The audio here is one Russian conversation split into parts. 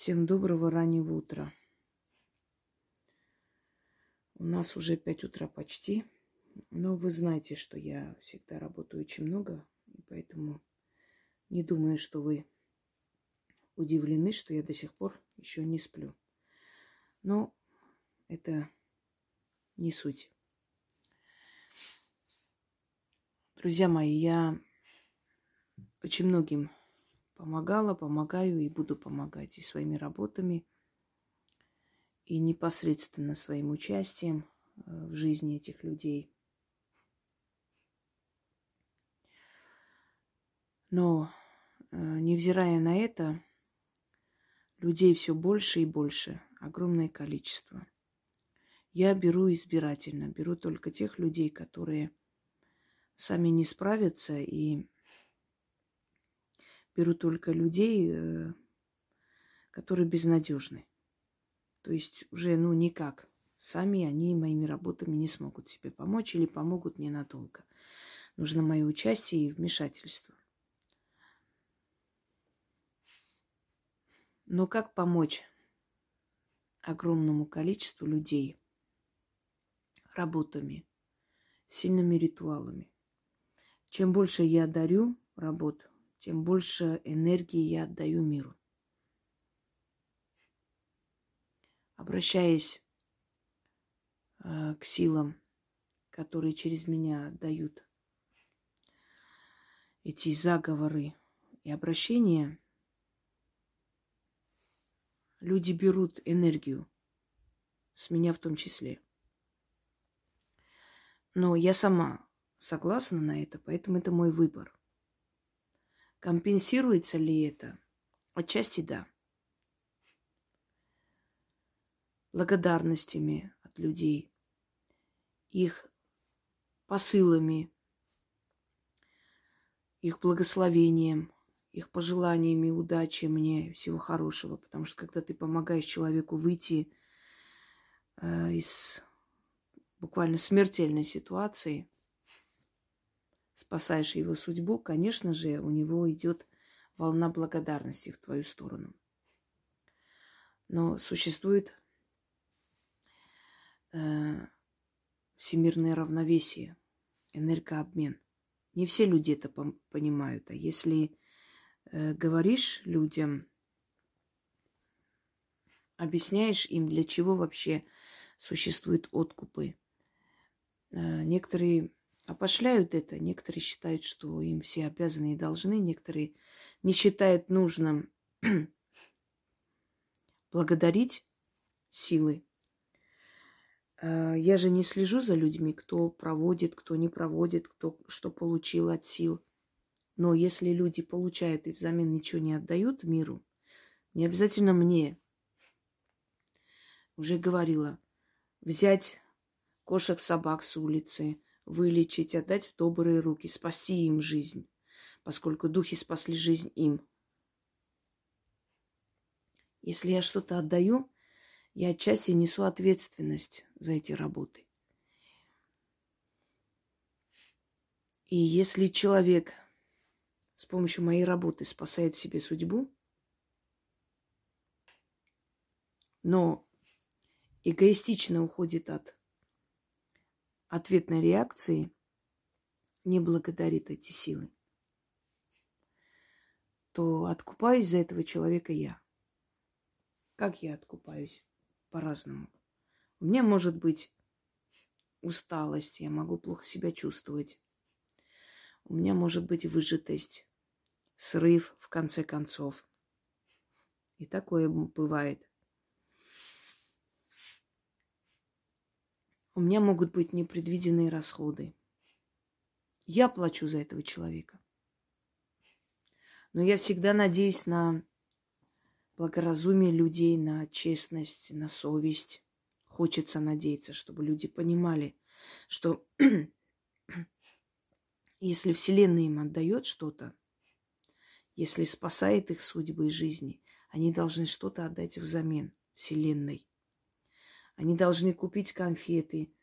Всем доброго раннего утра. У нас уже пять утра почти. Но вы знаете, что я всегда работаю очень много, и поэтому не думаю, что вы удивлены, что я до сих пор еще не сплю. Но это не суть. Друзья мои, я очень многим помогала, помогаю и буду помогать и своими работами, и непосредственно своим участием э, в жизни этих людей. Но, э, невзирая на это, людей все больше и больше, огромное количество. Я беру избирательно, беру только тех людей, которые сами не справятся и беру только людей, э, которые безнадежны. То есть уже, ну, никак. Сами они моими работами не смогут себе помочь или помогут ненадолго. Нужно мое участие и вмешательство. Но как помочь огромному количеству людей работами, сильными ритуалами? Чем больше я дарю работу, тем больше энергии я отдаю миру. Обращаясь э, к силам, которые через меня отдают эти заговоры и обращения, люди берут энергию, с меня в том числе. Но я сама согласна на это, поэтому это мой выбор. Компенсируется ли это? Отчасти да. Благодарностями от людей, их посылами, их благословением, их пожеланиями удачи мне, всего хорошего. Потому что когда ты помогаешь человеку выйти э, из буквально смертельной ситуации – спасаешь его судьбу, конечно же, у него идет волна благодарности в твою сторону. Но существует э, всемирное равновесие, энергообмен. Не все люди это понимают. А если э, говоришь людям, объясняешь им, для чего вообще существуют откупы, э, некоторые опошляют это. Некоторые считают, что им все обязаны и должны. Некоторые не считают нужным благодарить силы. А, я же не слежу за людьми, кто проводит, кто не проводит, кто что получил от сил. Но если люди получают и взамен ничего не отдают миру, не обязательно мне, уже говорила, взять кошек, собак с улицы, вылечить, отдать в добрые руки, спасти им жизнь, поскольку духи спасли жизнь им. Если я что-то отдаю, я отчасти несу ответственность за эти работы. И если человек с помощью моей работы спасает себе судьбу, но эгоистично уходит от ответной реакции не благодарит эти силы, то откупаюсь за этого человека я. Как я откупаюсь? По-разному. У меня может быть усталость, я могу плохо себя чувствовать. У меня может быть выжатость, срыв в конце концов. И такое бывает. У меня могут быть непредвиденные расходы. Я плачу за этого человека. Но я всегда надеюсь на благоразумие людей, на честность, на совесть. Хочется надеяться, чтобы люди понимали, что если Вселенная им отдает что-то, если спасает их судьбы и жизни, они должны что-то отдать взамен Вселенной. Они должны купить конфеты,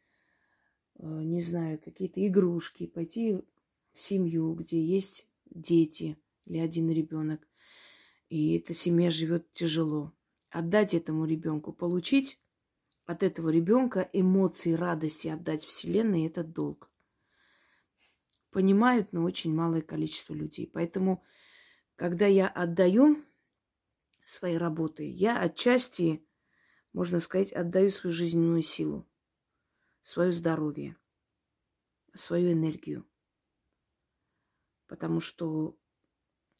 э, не знаю, какие-то игрушки, пойти в семью, где есть дети или один ребенок. И эта семья живет тяжело. отдать этому ребенку, получить от этого ребенка эмоции радости, отдать Вселенной этот долг. Понимают, но очень малое количество людей. Поэтому, когда я отдаю свои работы, я отчасти, можно сказать, отдаю свою жизненную силу, свое здоровье, свою энергию. Потому что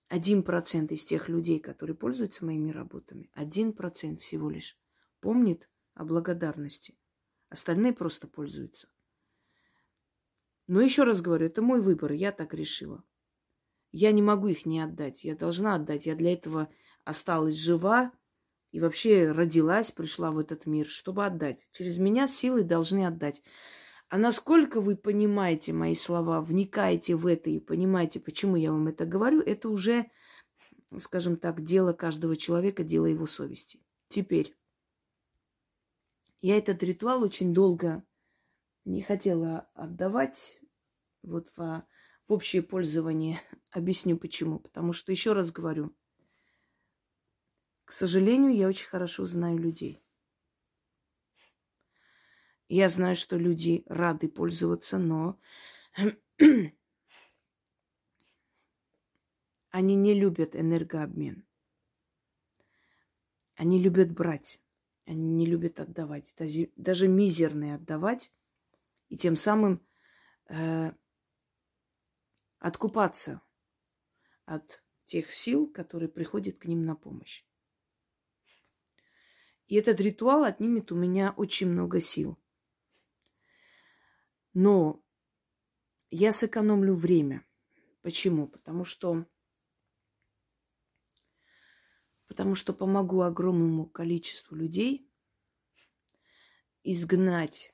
один процент из тех людей, которые пользуются моими работами, один процент всего лишь помнит о благодарности. Остальные просто пользуются. Но еще раз говорю, это мой выбор, я так решила. Я не могу их не отдать, я должна отдать. Я для этого осталась жива и вообще родилась, пришла в этот мир, чтобы отдать. Через меня силы должны отдать. А насколько вы понимаете мои слова, вникаете в это и понимаете, почему я вам это говорю, это уже, скажем так, дело каждого человека, дело его совести. Теперь, я этот ритуал очень долго не хотела отдавать вот в, в общее пользование. Объясню почему. Потому что, еще раз говорю, к сожалению, я очень хорошо знаю людей. Я знаю, что люди рады пользоваться, но они не любят энергообмен. Они любят брать, они не любят отдавать, даже, мизерные отдавать, и тем самым э, откупаться от тех сил, которые приходят к ним на помощь. И этот ритуал отнимет у меня очень много сил. Но я сэкономлю время. Почему? Потому что потому что помогу огромному количеству людей изгнать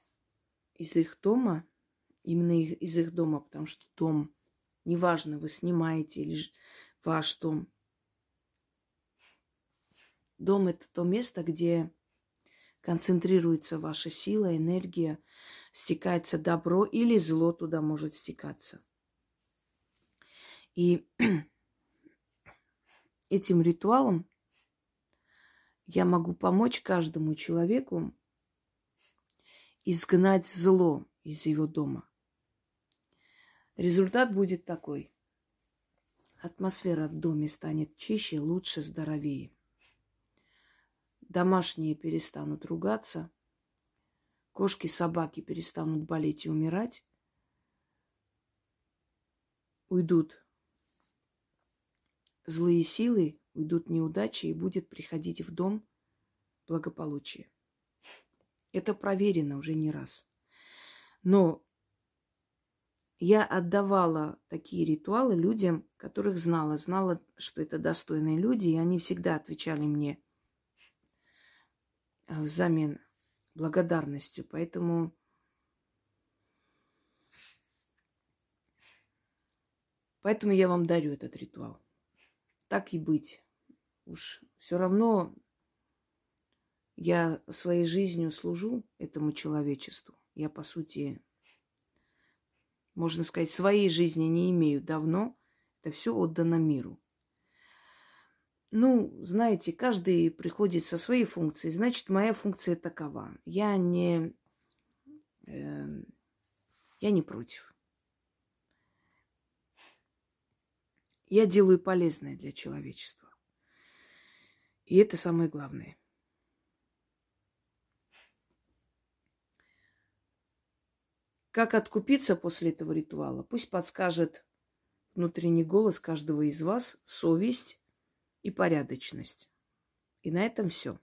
из их дома, именно из их дома, потому что дом, неважно, вы снимаете или ваш дом. Дом – это то место, где концентрируется ваша сила, энергия, стекается добро или зло туда может стекаться. И этим ритуалом я могу помочь каждому человеку изгнать зло из его дома. Результат будет такой. Атмосфера в доме станет чище, лучше, здоровее. Домашние перестанут ругаться – Кошки, собаки перестанут болеть и умирать. Уйдут злые силы, уйдут неудачи, и будет приходить в дом благополучие. Это проверено уже не раз. Но я отдавала такие ритуалы людям, которых знала. Знала, что это достойные люди, и они всегда отвечали мне взамен благодарностью. Поэтому Поэтому я вам дарю этот ритуал. Так и быть. Уж все равно я своей жизнью служу этому человечеству. Я, по сути, можно сказать, своей жизни не имею давно. Это все отдано миру. Ну, знаете, каждый приходит со своей функцией. Значит, моя функция такова. Я не, э, я не против. Я делаю полезное для человечества. И это самое главное. Как откупиться после этого ритуала? Пусть подскажет внутренний голос каждого из вас, совесть и порядочность. И на этом все.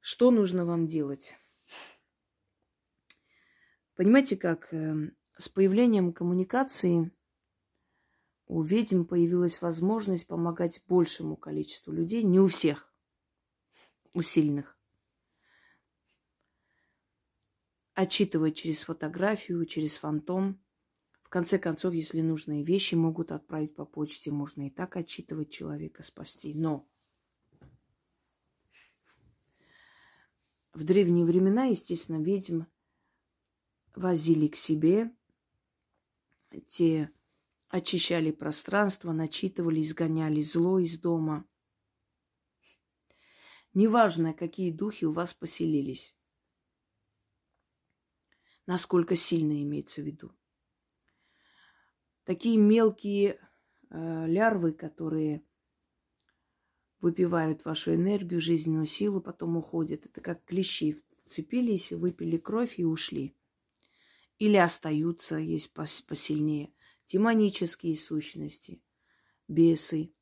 Что нужно вам делать? Понимаете, как э, с появлением коммуникации у ведьм появилась возможность помогать большему количеству людей, не у всех, у сильных. Отчитывать через фотографию, через фантом – конце концов, если нужные вещи могут отправить по почте, можно и так отчитывать человека, спасти. Но в древние времена, естественно, ведьм возили к себе, те очищали пространство, начитывали, изгоняли зло из дома, Неважно, какие духи у вас поселились. Насколько сильно имеется в виду. Такие мелкие э, лярвы, которые выпивают вашу энергию, жизненную силу, потом уходят. Это как клещи вцепились, выпили кровь и ушли. Или остаются, есть посильнее. Демонические сущности, бесы,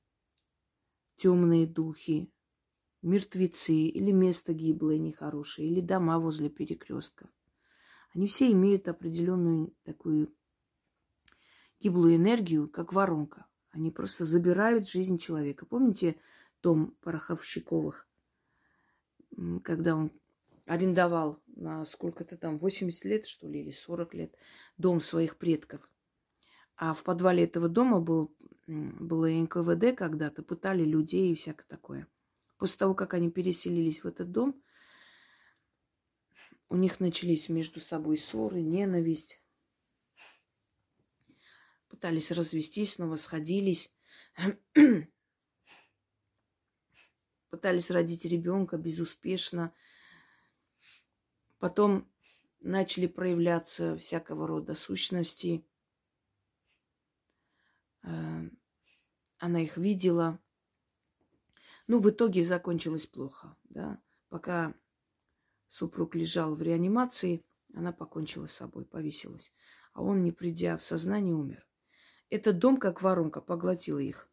темные духи, мертвецы или место гиблое нехорошее, или дома возле перекрестков. Они все имеют определенную такую гиблую энергию, как воронка. Они просто забирают жизнь человека. Помните дом Пороховщиковых, когда он арендовал на сколько-то там, 80 лет, что ли, или 40 лет, дом своих предков. А в подвале этого дома был, было НКВД когда-то, пытали людей и всякое такое. После того, как они переселились в этот дом, у них начались между собой ссоры, ненависть. Пытались развестись, снова сходились. Пытались родить ребенка безуспешно. Потом начали проявляться всякого рода сущности. Э, она их видела. Ну, в итоге закончилось плохо, да. Пока супруг лежал в реанимации, она покончила с собой, повесилась. А он, не придя в сознание, умер. Этот дом, как воронка, поглотил их.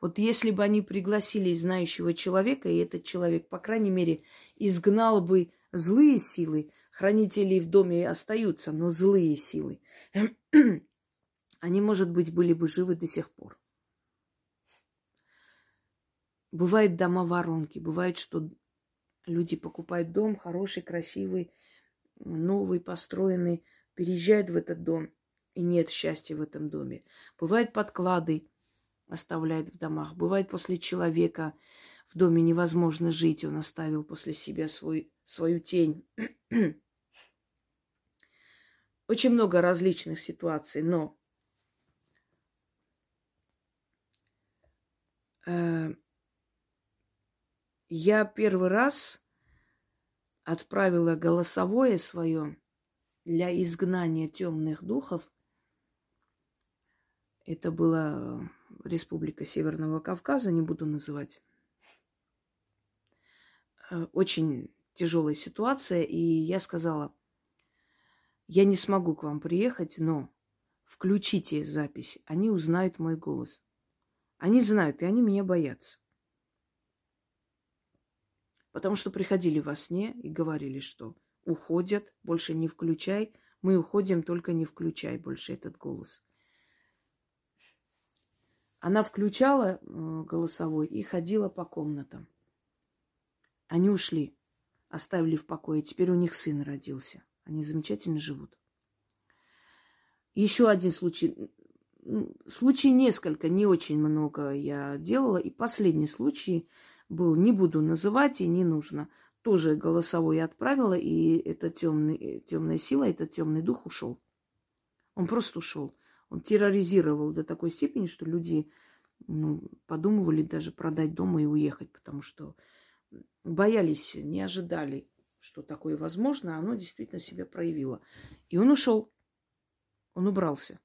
Вот если бы они пригласили знающего человека, и этот человек, по крайней мере, изгнал бы злые силы, хранители в доме остаются, но злые силы, они, может быть, были бы живы до сих пор. Бывают дома воронки, бывает, что люди покупают дом хороший, красивый, новый, построенный, переезжают в этот дом, и нет счастья в этом доме. Бывают подклады, оставляют в домах. Бывает после человека в доме невозможно жить, он оставил после себя свой, свою тень. Очень много различных ситуаций, но э, я первый раз отправила голосовое свое для изгнания темных духов. Это была Республика Северного Кавказа, не буду называть. Э, очень тяжелая ситуация, и я сказала, я не смогу к вам приехать, но включите запись, они узнают мой голос. Они знают, и они меня боятся. Потому что приходили во сне и говорили, что уходят, больше не включай, мы уходим, только не включай больше этот голос. Она включала э, голосовой и ходила по комнатам. Они ушли, оставили в покое. Теперь у них сын родился. Они замечательно живут. Еще один случай. Случай несколько, не очень много я делала. И последний случай – был, не буду называть и не нужно. Тоже голосовой отправила, и эта темная сила, этот темный дух ушел. Он просто ушел. Он терроризировал до такой степени, что люди ну, подумывали даже продать дом и уехать, потому что боялись, не ожидали, что такое возможно, а оно действительно себя проявило. И он ушел. Он убрался.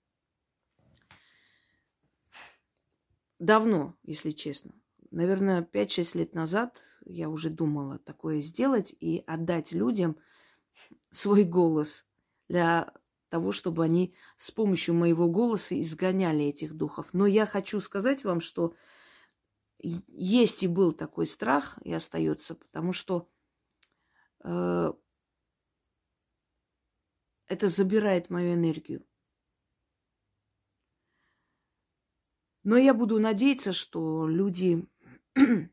Давно, если честно наверное, 5-6 лет назад я уже думала такое сделать и отдать людям свой голос для того, чтобы они с помощью моего голоса изгоняли этих духов. Но я хочу сказать вам, что есть и был такой страх, и остается, потому что э, это забирает мою энергию. Но я буду надеяться, что люди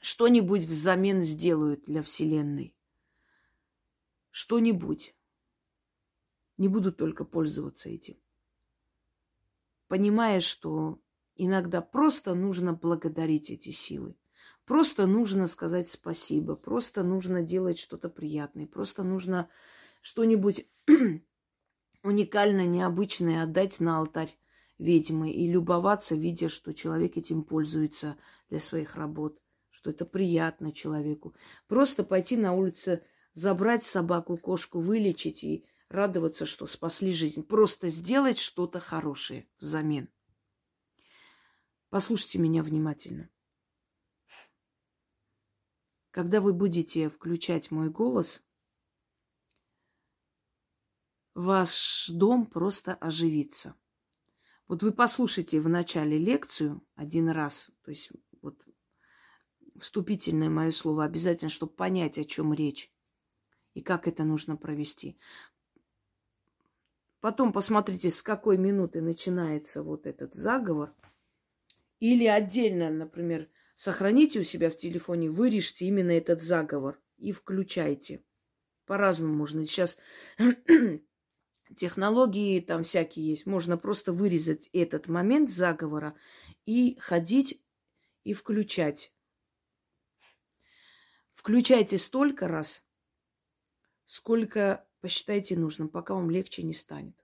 что-нибудь взамен сделают для Вселенной. Что-нибудь. Не буду только пользоваться этим. Понимая, что иногда просто нужно благодарить эти силы. Просто нужно сказать спасибо. Просто нужно делать что-то приятное. Просто нужно что-нибудь уникальное, необычное отдать на алтарь ведьмы и любоваться, видя, что человек этим пользуется для своих работ, что это приятно человеку. Просто пойти на улицу, забрать собаку, кошку, вылечить и радоваться, что спасли жизнь. Просто сделать что-то хорошее взамен. Послушайте меня внимательно. Когда вы будете включать мой голос, ваш дом просто оживится. Вот вы послушайте в начале лекцию один раз, то есть вот вступительное мое слово обязательно, чтобы понять, о чем речь и как это нужно провести. Потом посмотрите, с какой минуты начинается вот этот заговор. Или отдельно, например, сохраните у себя в телефоне, вырежьте именно этот заговор и включайте. По-разному можно. Сейчас технологии там всякие есть. Можно просто вырезать этот момент заговора и ходить и включать. Включайте столько раз, сколько посчитайте нужным, пока вам легче не станет.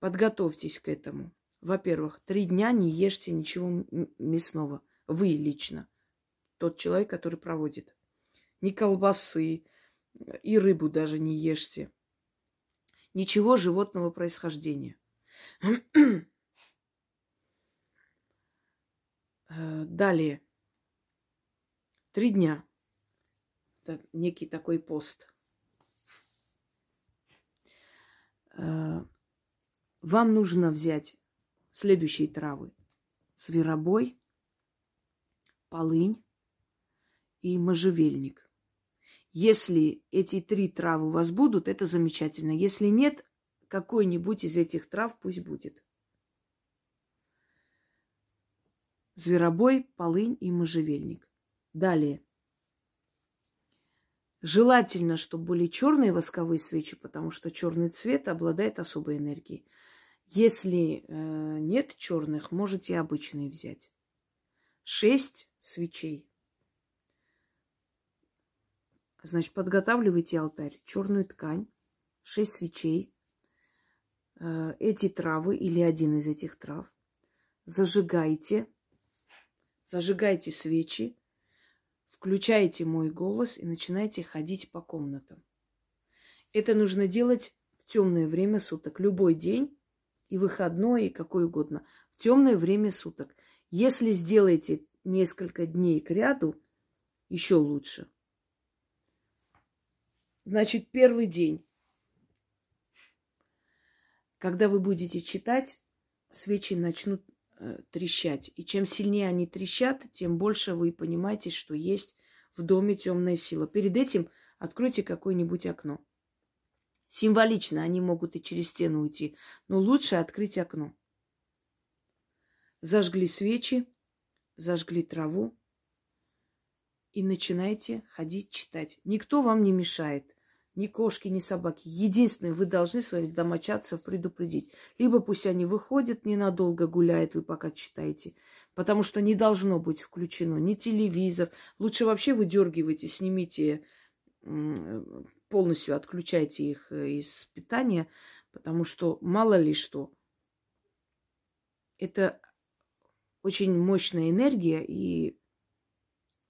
Подготовьтесь к этому. Во-первых, три дня не ешьте ничего мясного. Вы лично. Тот человек, который проводит. Ни колбасы, и рыбу даже не ешьте ничего животного происхождения. Э, далее. Три дня. Это некий такой пост. Э, вам нужно взять следующие травы. Зверобой, полынь и можжевельник. Если эти три травы у вас будут, это замечательно. Если нет, какой-нибудь из этих трав пусть будет. Зверобой, полынь и можжевельник. Далее. Желательно, чтобы были черные восковые свечи, потому что черный цвет обладает особой энергией. Если э, нет черных, можете обычные взять. Шесть свечей. Значит, подготавливайте алтарь, черную ткань, шесть свечей, э, эти травы или один из этих трав, зажигайте, зажигайте свечи, включайте мой голос и начинайте ходить по комнатам. Это нужно делать в темное время суток, любой день, и выходной, и какой угодно, в темное время суток. Если сделаете несколько дней к ряду, еще лучше – Значит, первый день. Когда вы будете читать, свечи начнут трещать. И чем сильнее они трещат, тем больше вы понимаете, что есть в доме темная сила. Перед этим откройте какое-нибудь окно. Символично они могут и через стену уйти, но лучше открыть окно. Зажгли свечи, зажгли траву и начинайте ходить читать. Никто вам не мешает ни кошки, ни собаки. Единственное, вы должны своих домочадцев предупредить. Либо пусть они выходят, ненадолго гуляют, вы пока читаете. Потому что не должно быть включено ни телевизор. Лучше вообще выдергивайте, снимите, полностью отключайте их э, из питания, потому что мало ли что. Это очень мощная энергия, и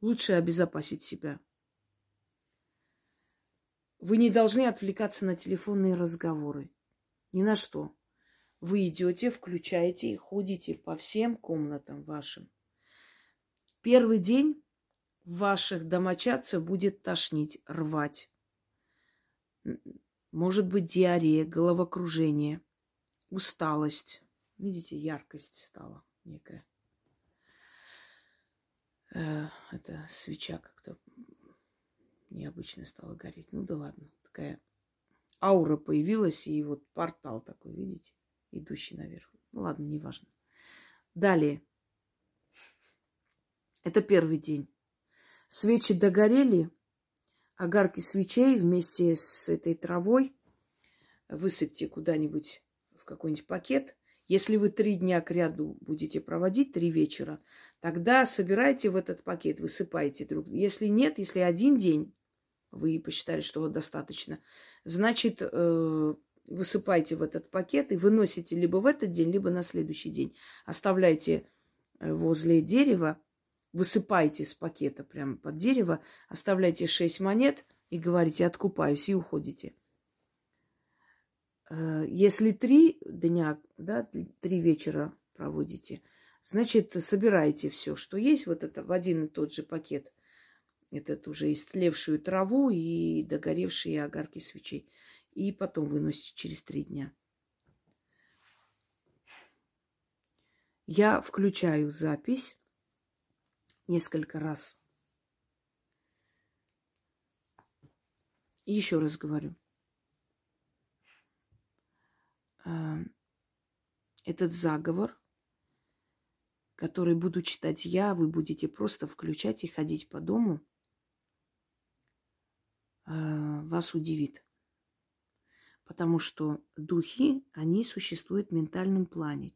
лучше обезопасить себя. Вы не должны отвлекаться на телефонные разговоры. Ни на что. Вы идете, включаете и ходите по всем комнатам вашим. Первый день ваших домочадцев будет тошнить, рвать. Может быть диарея, головокружение, усталость. Видите, яркость стала некая. Э, это свеча как-то необычно стало гореть. Ну да ладно, такая аура появилась, и вот портал такой, видите, идущий наверх. Ну ладно, неважно. Далее. Это первый день. Свечи догорели, огарки свечей вместе с этой травой высыпьте куда-нибудь в какой-нибудь пакет. Если вы три дня к ряду будете проводить, три вечера, тогда собирайте в этот пакет, высыпайте друг. Если нет, если один день, вы посчитали, что вот достаточно, значит, э, высыпайте в этот пакет и выносите либо в этот день, либо на следующий день. Оставляйте э, возле дерева высыпаете с пакета прямо под дерево, оставляете шесть монет и говорите «откупаюсь» и уходите. Э, если три дня, да, три вечера проводите, значит, собираете все, что есть, вот это в один и тот же пакет. Этот уже истлевшую траву и догоревшие огарки свечей. И потом выносите через три дня. Я включаю запись несколько раз. И еще раз говорю. Этот заговор, который буду читать я, вы будете просто включать и ходить по дому, э, вас удивит. Потому что духи, они существуют в ментальном плане.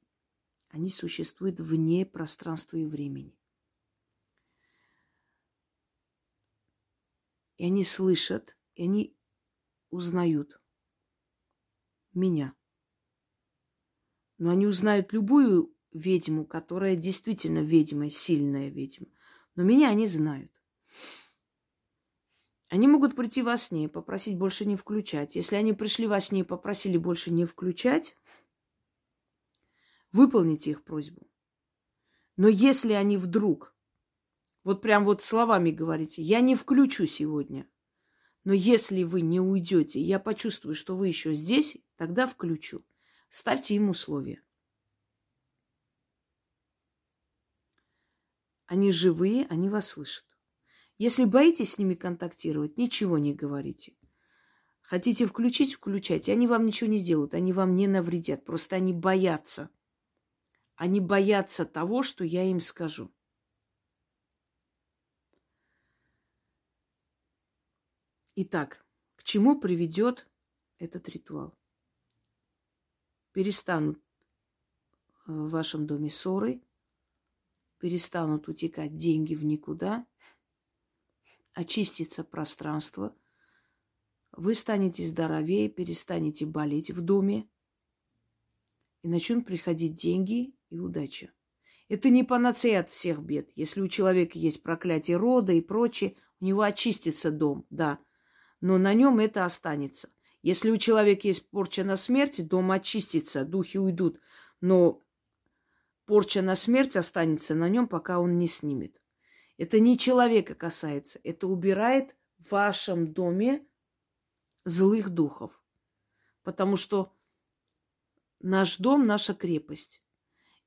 Они существуют вне пространства и времени. И они слышат, и они узнают меня. Но они узнают любую ведьму, которая действительно ведьма, сильная ведьма. Но меня они знают. Они могут прийти во сне и попросить больше не включать. Если они пришли во сне и попросили больше не включать, выполните их просьбу. Но если они вдруг, вот прям вот словами говорите, я не включу сегодня, но если вы не уйдете, я почувствую, что вы еще здесь, тогда включу. Ставьте им условия. Они живые, они вас слышат. Если боитесь с ними контактировать, ничего не говорите. Хотите включить, включайте. Они вам ничего не сделают, они вам не навредят. Просто они боятся. Они боятся того, что я им скажу. Итак, к чему приведет этот ритуал? Перестанут в вашем доме ссоры, перестанут утекать деньги в никуда, очистится пространство, вы станете здоровее, перестанете болеть в доме, и начнут приходить деньги и удача. Это не панацея от всех бед. Если у человека есть проклятие рода и прочее, у него очистится дом, да – но на нем это останется. Если у человека есть порча на смерть, дом очистится, духи уйдут, но порча на смерть останется на нем, пока он не снимет. Это не человека касается, это убирает в вашем доме злых духов. Потому что наш дом – наша крепость.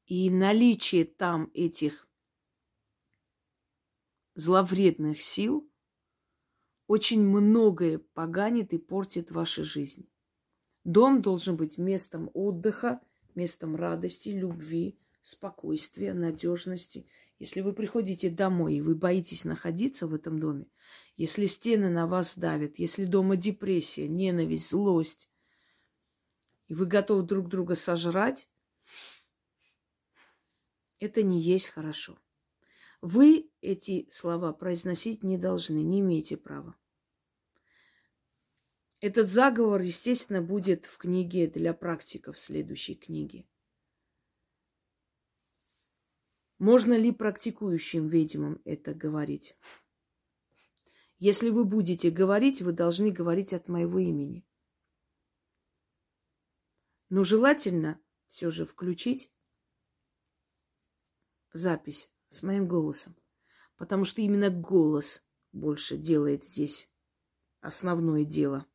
И наличие там этих зловредных сил – очень многое поганит и портит вашу жизнь. Дом должен быть местом отдыха, местом радости, любви, спокойствия, надежности. Если вы приходите домой и вы боитесь находиться в этом доме, если стены на вас давят, если дома депрессия, ненависть, злость, и вы готовы друг друга сожрать, это не есть хорошо. Вы эти слова произносить не должны, не имеете права. Этот заговор, естественно, будет в книге для практиков следующей книги. Можно ли практикующим ведьмам это говорить? Если вы будете говорить, вы должны говорить от моего имени. Но желательно все же включить запись с моим голосом. Потому что именно голос больше делает здесь основное дело.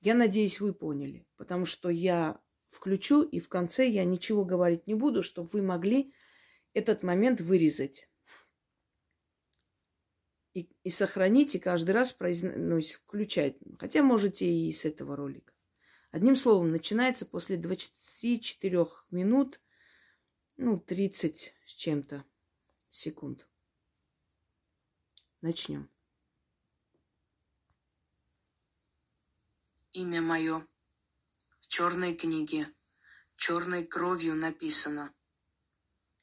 Я надеюсь, вы поняли. Потому что я включу, и в конце я ничего говорить не буду, чтобы вы могли этот момент вырезать. И, и сохранить, и каждый раз произносить, включать. Хотя можете и с этого ролика. Одним словом, начинается после 24 минут ну, 30 с чем-то секунд. Начнем. Имя мое в черной книге, черной кровью написано.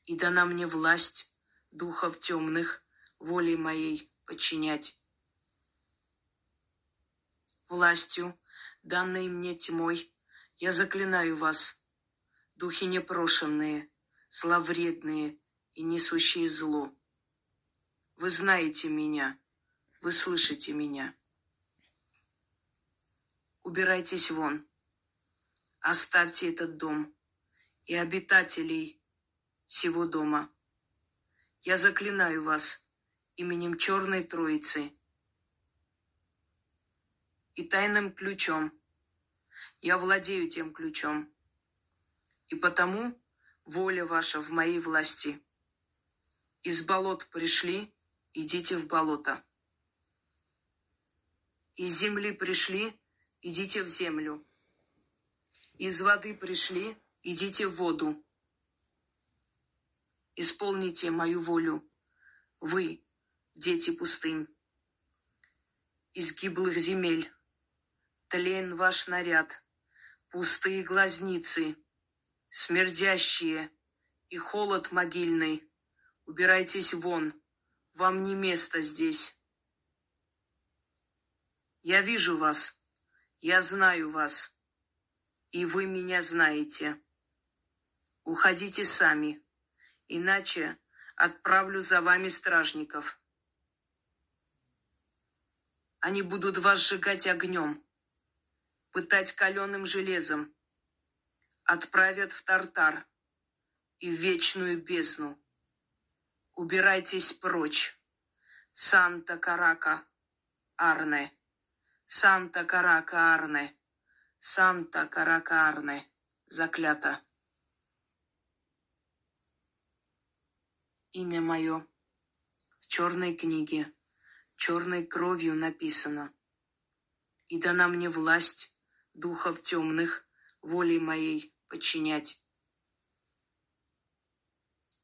И дана мне власть духов темных волей моей подчинять. Властью, данной мне тьмой, я заклинаю вас, духи непрошенные – зловредные, и несущие зло. Вы знаете меня, вы слышите меня. Убирайтесь вон, оставьте этот дом и обитателей всего дома. Я заклинаю вас именем Черной Троицы и тайным ключом. Я владею тем ключом. И потому воля ваша в моей власти. Из болот пришли, идите в болото. Из земли пришли, идите в землю. Из воды пришли, идите в воду исполните мою волю. Вы, дети пустынь, из гиблых земель, тлен ваш наряд, пустые глазницы, смердящие и холод могильный. Убирайтесь вон, вам не место здесь. Я вижу вас, я знаю вас, и вы меня знаете. Уходите сами иначе отправлю за вами стражников. Они будут вас сжигать огнем, пытать каленым железом, отправят в Тартар и в вечную бездну. Убирайтесь прочь, Санта-Карака, Арне, Санта-Карака, Арне, Санта-Карака, Арне, заклято. имя мое в черной книге, черной кровью написано. И дана мне власть духов темных волей моей подчинять.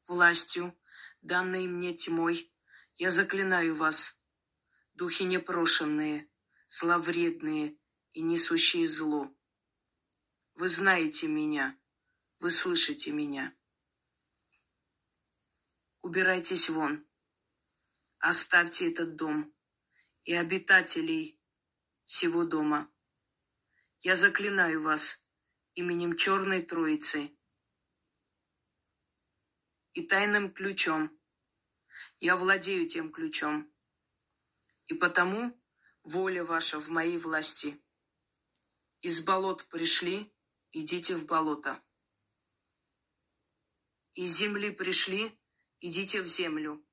Властью, данной мне тьмой, я заклинаю вас, духи непрошенные, зловредные и несущие зло. Вы знаете меня, вы слышите меня. Убирайтесь вон. Оставьте этот дом и обитателей всего дома. Я заклинаю вас именем Черной Троицы и тайным ключом. Я владею тем ключом. И потому воля ваша в моей власти. Из болот пришли, идите в болото. Из земли пришли, идите в землю.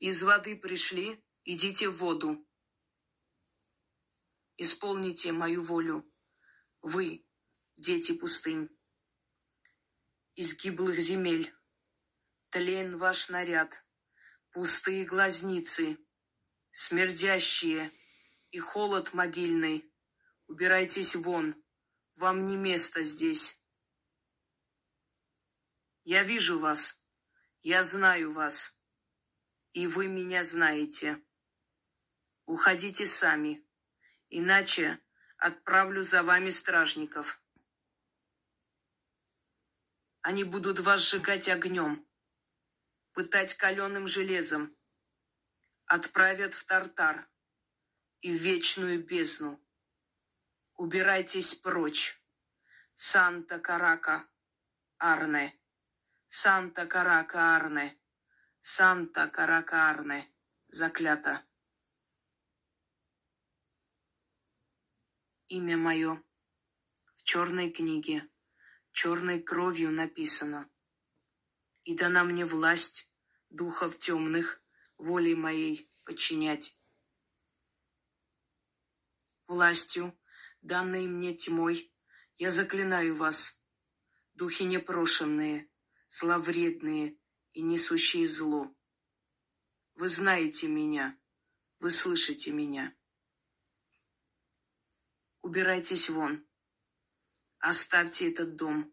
Из воды пришли, идите в воду. Исполните мою волю, вы, дети пустынь. Из гиблых земель, тлен ваш наряд, пустые глазницы, смердящие и холод могильный. Убирайтесь вон, вам не место здесь. Я вижу вас, я знаю вас, и вы меня знаете. Уходите сами, иначе отправлю за вами стражников. Они будут вас сжигать огнем, пытать каленым железом, отправят в Тартар и в вечную бездну. Убирайтесь прочь, Санта-Карака, Арне. Санта Каракарне, Санта Каракарне, заклято. Имя мое в черной книге, черной кровью написано. И дана мне власть духов темных волей моей подчинять. Властью, данной мне тьмой, я заклинаю вас, духи непрошенные, зловредные и несущие зло. Вы знаете меня, вы слышите меня. Убирайтесь вон, оставьте этот дом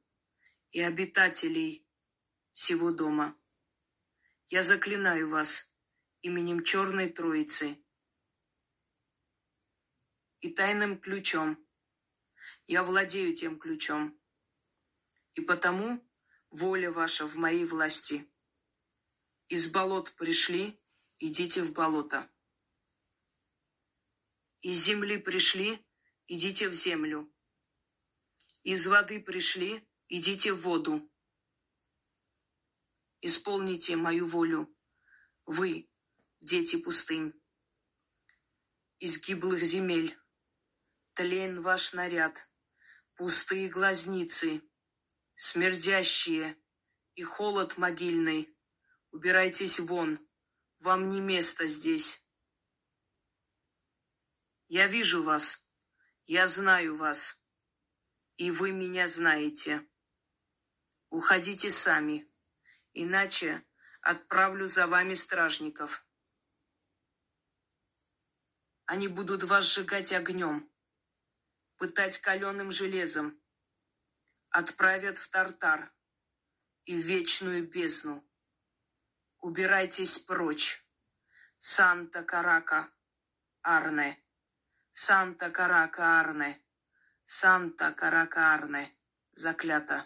и обитателей всего дома. Я заклинаю вас именем Черной Троицы и тайным ключом. Я владею тем ключом. И потому воля ваша в моей власти. Из болот пришли, идите в болото. Из земли пришли, идите в землю. Из воды пришли, идите в воду. Исполните мою волю. Вы, дети пустынь, из гиблых земель. Тлен ваш наряд, пустые глазницы, смердящие и холод могильный. Убирайтесь вон, вам не место здесь. Я вижу вас, я знаю вас, и вы меня знаете. Уходите сами, иначе отправлю за вами стражников. Они будут вас сжигать огнем, пытать каленым железом, отправят в Тартар и в вечную бездну. Убирайтесь прочь, Санта-Карака, Арне. Санта Карака Арне, Санта Карака Арне, заклято.